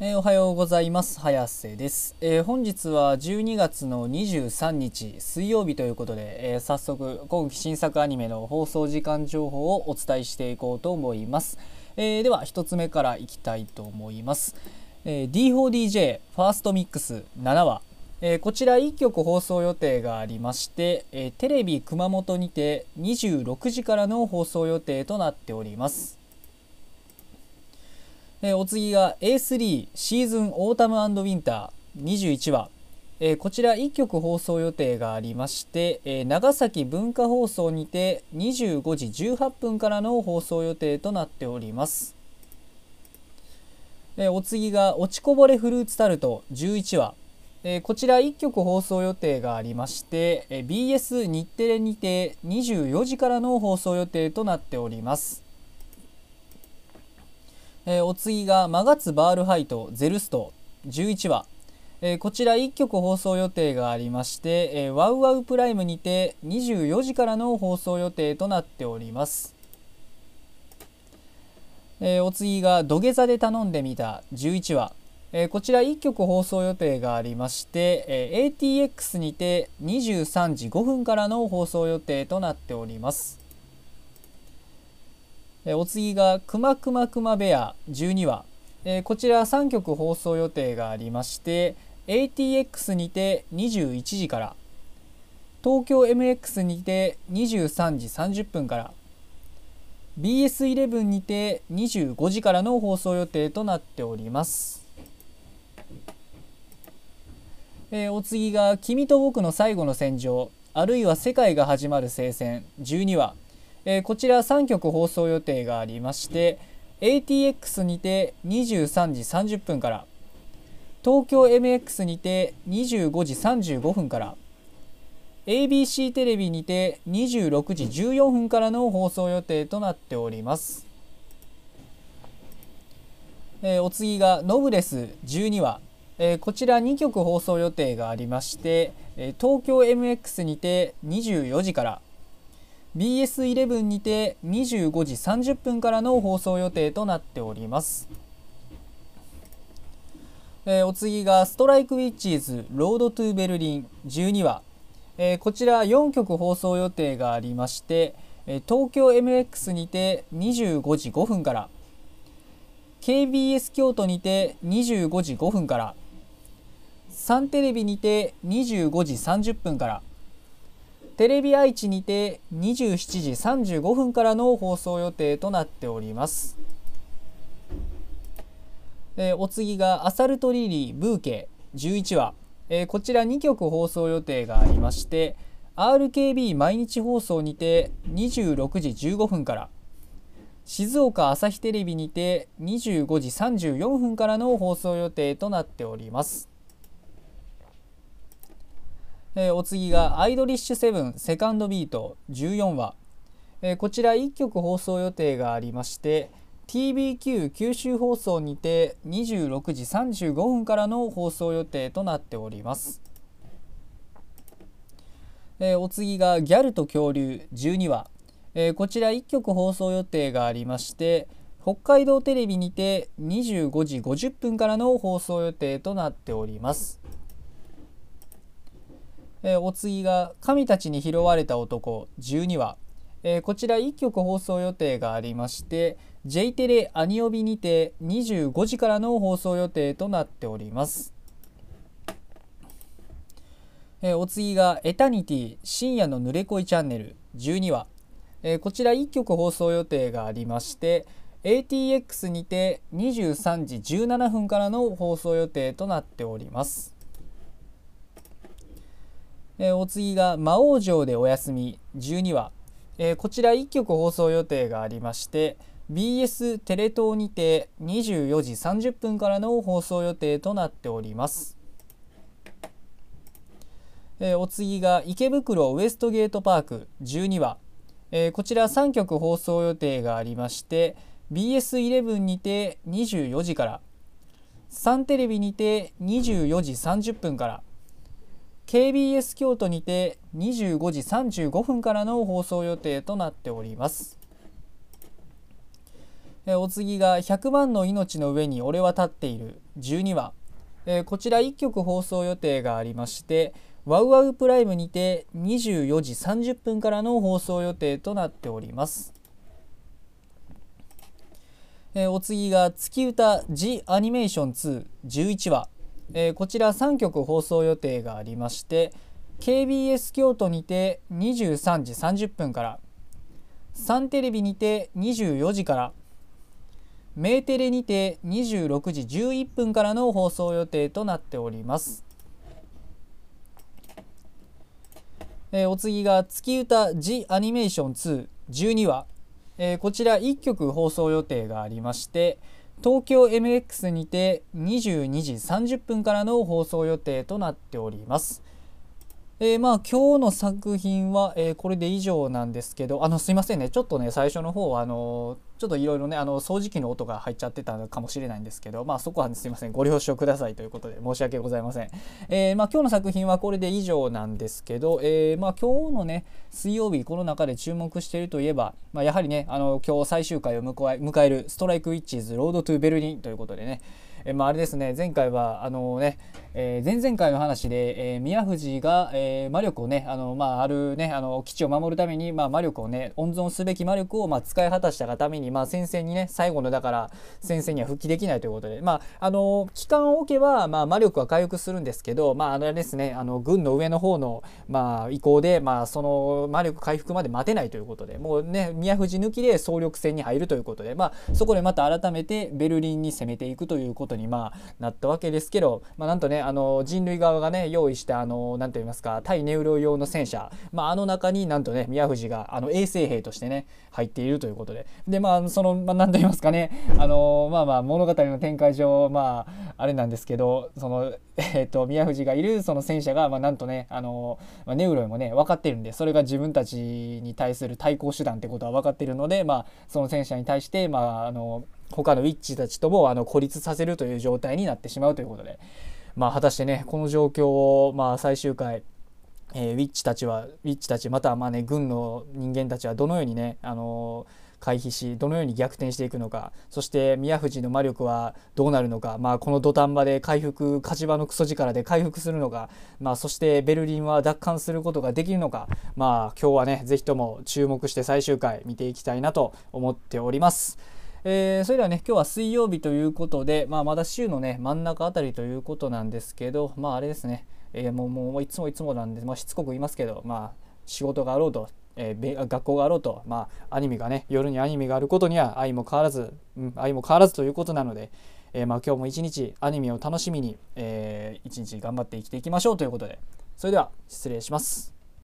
えー、おはようございます。早瀬です、えー、本日は12月の23日水曜日ということで、えー、早速今期新作アニメの放送時間情報をお伝えしていこうと思います、えでは1つ目からいきたいと思います、え D4DJ ファーストミックス7話。えこちら1曲放送予定がありまして、えテレビ熊本にて26時からの放送予定となっております。えお次が A3 シーズンオータムウィンター21話、えこちら1曲放送予定がありまして、え長崎文化放送にて25時18分からの放送予定となっております、えお次が落ちこぼれフルーツタルト11話。えこちら1曲放送予定がありまして、え BS 日テレにて24時からの放送予定となっております。えー、お次がマガツバールハイトゼルスト。11話、えー、こちら1曲放送予定がありまして、えー、ワウワウプライムにて24時からの放送予定となっております、えお次が土下座で頼んでみた11話。えこちら1曲放送予定がありまして、え ATX にて23時5分からの放送予定となっております。お次が「くまくまくまベア」12話こちら3曲放送予定がありまして ATX にて21時から東京 MX にて23時30分から BS11 にて25時からの放送予定となっております。え、お次が「君と僕の最後の戦場」あるいは「世界が始まる聖戦」12話えー、こちら3曲放送予定がありまして ATX にて23時30分から東京 MX にて25時35分から ABC テレビにて26時14分からの放送予定となっております、えー、お次がノブレス12話、えー、こちら2曲放送予定がありまして、え東京 MX にて24時から BS11 にて25時30分からの放送予定となっております。えー、お次がストライクウィッチーズロードトゥベルリン。12話、えー、こちら4曲放送予定がありまして、えー、東京 MX にて25時5分から。KBS 京都にて25時5分から。サンテレビにて25時30分から。テレビ愛知にて27時35分からの放送予定となっております。えー、お次が「アサルトリリーブーケ」11話、えー、こちら2曲放送予定がありまして RKB 毎日放送にて26時15分から静岡朝日テレビにて25時34分からの放送予定となっております。えー、お次がアイドリッシュセブンセカンドビート14話、えー、こちら1曲放送予定がありまして TBQ 九州放送にて26時35分からの放送予定となっております、えー、お次がギャルと恐竜12話、えこちら1曲放送予定がありまして北海道テレビにて25時50分からの放送予定となっております。えー、お次が「神たちに拾われた男」12話、えー、こちら1曲放送予定がありまして J テレアニオビにて25時からの放送予定となっております、えー、お次が「エタニティ深夜のぬれ恋チャンネル」12話、えこちら1曲放送予定がありまして ATX にて23時17分からの放送予定となっております。えー、お次が魔王城でお休み。12話、えー、こちら1曲放送予定がありまして BS テレ東にて24時30分からの放送予定となっております、えー、お次が池袋ウエストゲートパーク。12話、えこちら3曲放送予定がありまして BS11 にて24時から。サンテレビにて24時30分から。KBS 京都にて25時35分からの放送予定となっております。えお次が100万の命の上に俺は立っている12話、えこちら1曲放送予定がありましてワウワウプライムにて24時30分からの放送予定となっております。え、お次が月歌 G アニメーション2 11話、えー、こちら3曲放送予定がありまして KBS 京都にて23時30分からサンテレビにて24時からメーテレにて26時11分からの放送予定となっております。えー、お次が月歌 G アニメーション2 12話えー、こちら1曲放送予定がありまして東京 MX にて22時30分からの放送予定となっております。えー、まあ今日の作品は、え、これで以上なんですけどあのすいませんね。ちょっとね最初の方はあのちょっといろいろねあの掃除機の音が入っちゃってたのかもしれないんですけどまあそこは、ね、すいません。ご了承くださいということで申し訳ございません、えー、まあ、今日の作品はこれで以上なんですけど、えまあ、今日のね水曜日この中で注目しているといえば、まあ、やはりねあの今日最終回を迎えるストライクウィッチーズロードトゥベルリンということでねえまあ、あれですね。前回はあのね、えー、前々回の話で、えー、宮藤が、えー、魔力をねあの、まあ、あるねあの基地を守るために、まあ、魔力をね温存すべき魔力を、まあ、使い果たしたがために、まあ、先生にね最後のだから先生には復帰できないということで、まあ、あの期間を置けば、まあ、魔力は回復するんですけど、まあ、あれですねあの軍の上の方の、まあ、意向で、まあ、その魔力回復まで待てないということでもうね宮藤抜きで総力戦に入るということで、まあ、そこでまた改めてベルリンに攻めていくということことにまあなったわけですけど、まあ、なんとねあの人類側がね用意したあの何と言いますか対ネウロ用の戦車、まあ、あの中になんとね宮藤があの衛生兵としてね入っているということで。でまあその、まあ、何と言いますかねあのまあまあ物語の展開上まああれなんですけどそのえっ、ー、と宮藤がいるその戦車が、まあ、なんとねあの、まあ、ネウロイもね分かってるんでそれが自分たちに対する対抗手段ってことは分かってるので、まあ、その戦車に対して、まあ、あの他のウィッチたちともあの孤立させるという状態になってしまうということで、まあ、果たしてねこの状況を、まあ、最終回えー、ウィッチたちはウィッチたちまたはまあね軍の人間たちはどのようにね、あの、回避しどのように逆転していくのか。そして宮藤の魔力はどうなるのか、まあ、この土壇場で回復火事場のクソ力で回復するのか、まあ、そしてベルリンは奪還することができるのか、まあ、今日はね是非とも注目して最終回見ていきたいなと思っております。えー、それではね今日は水曜日ということで、まあ、まだ週のね真ん中あたりということなんですけどまああれですね、えー、もうもういつもいつもなんで、まあ、しつこく言いますけどまあ仕事があろうと、えー、学校があろうと、まあ、アニメがね夜にアニメがあることには愛も変わらず、うん、愛も変わらずということなので、えー、まあ、今日も一日アニメを楽しみに、えー、一日頑張って生きていきましょうということでそれでは失礼します。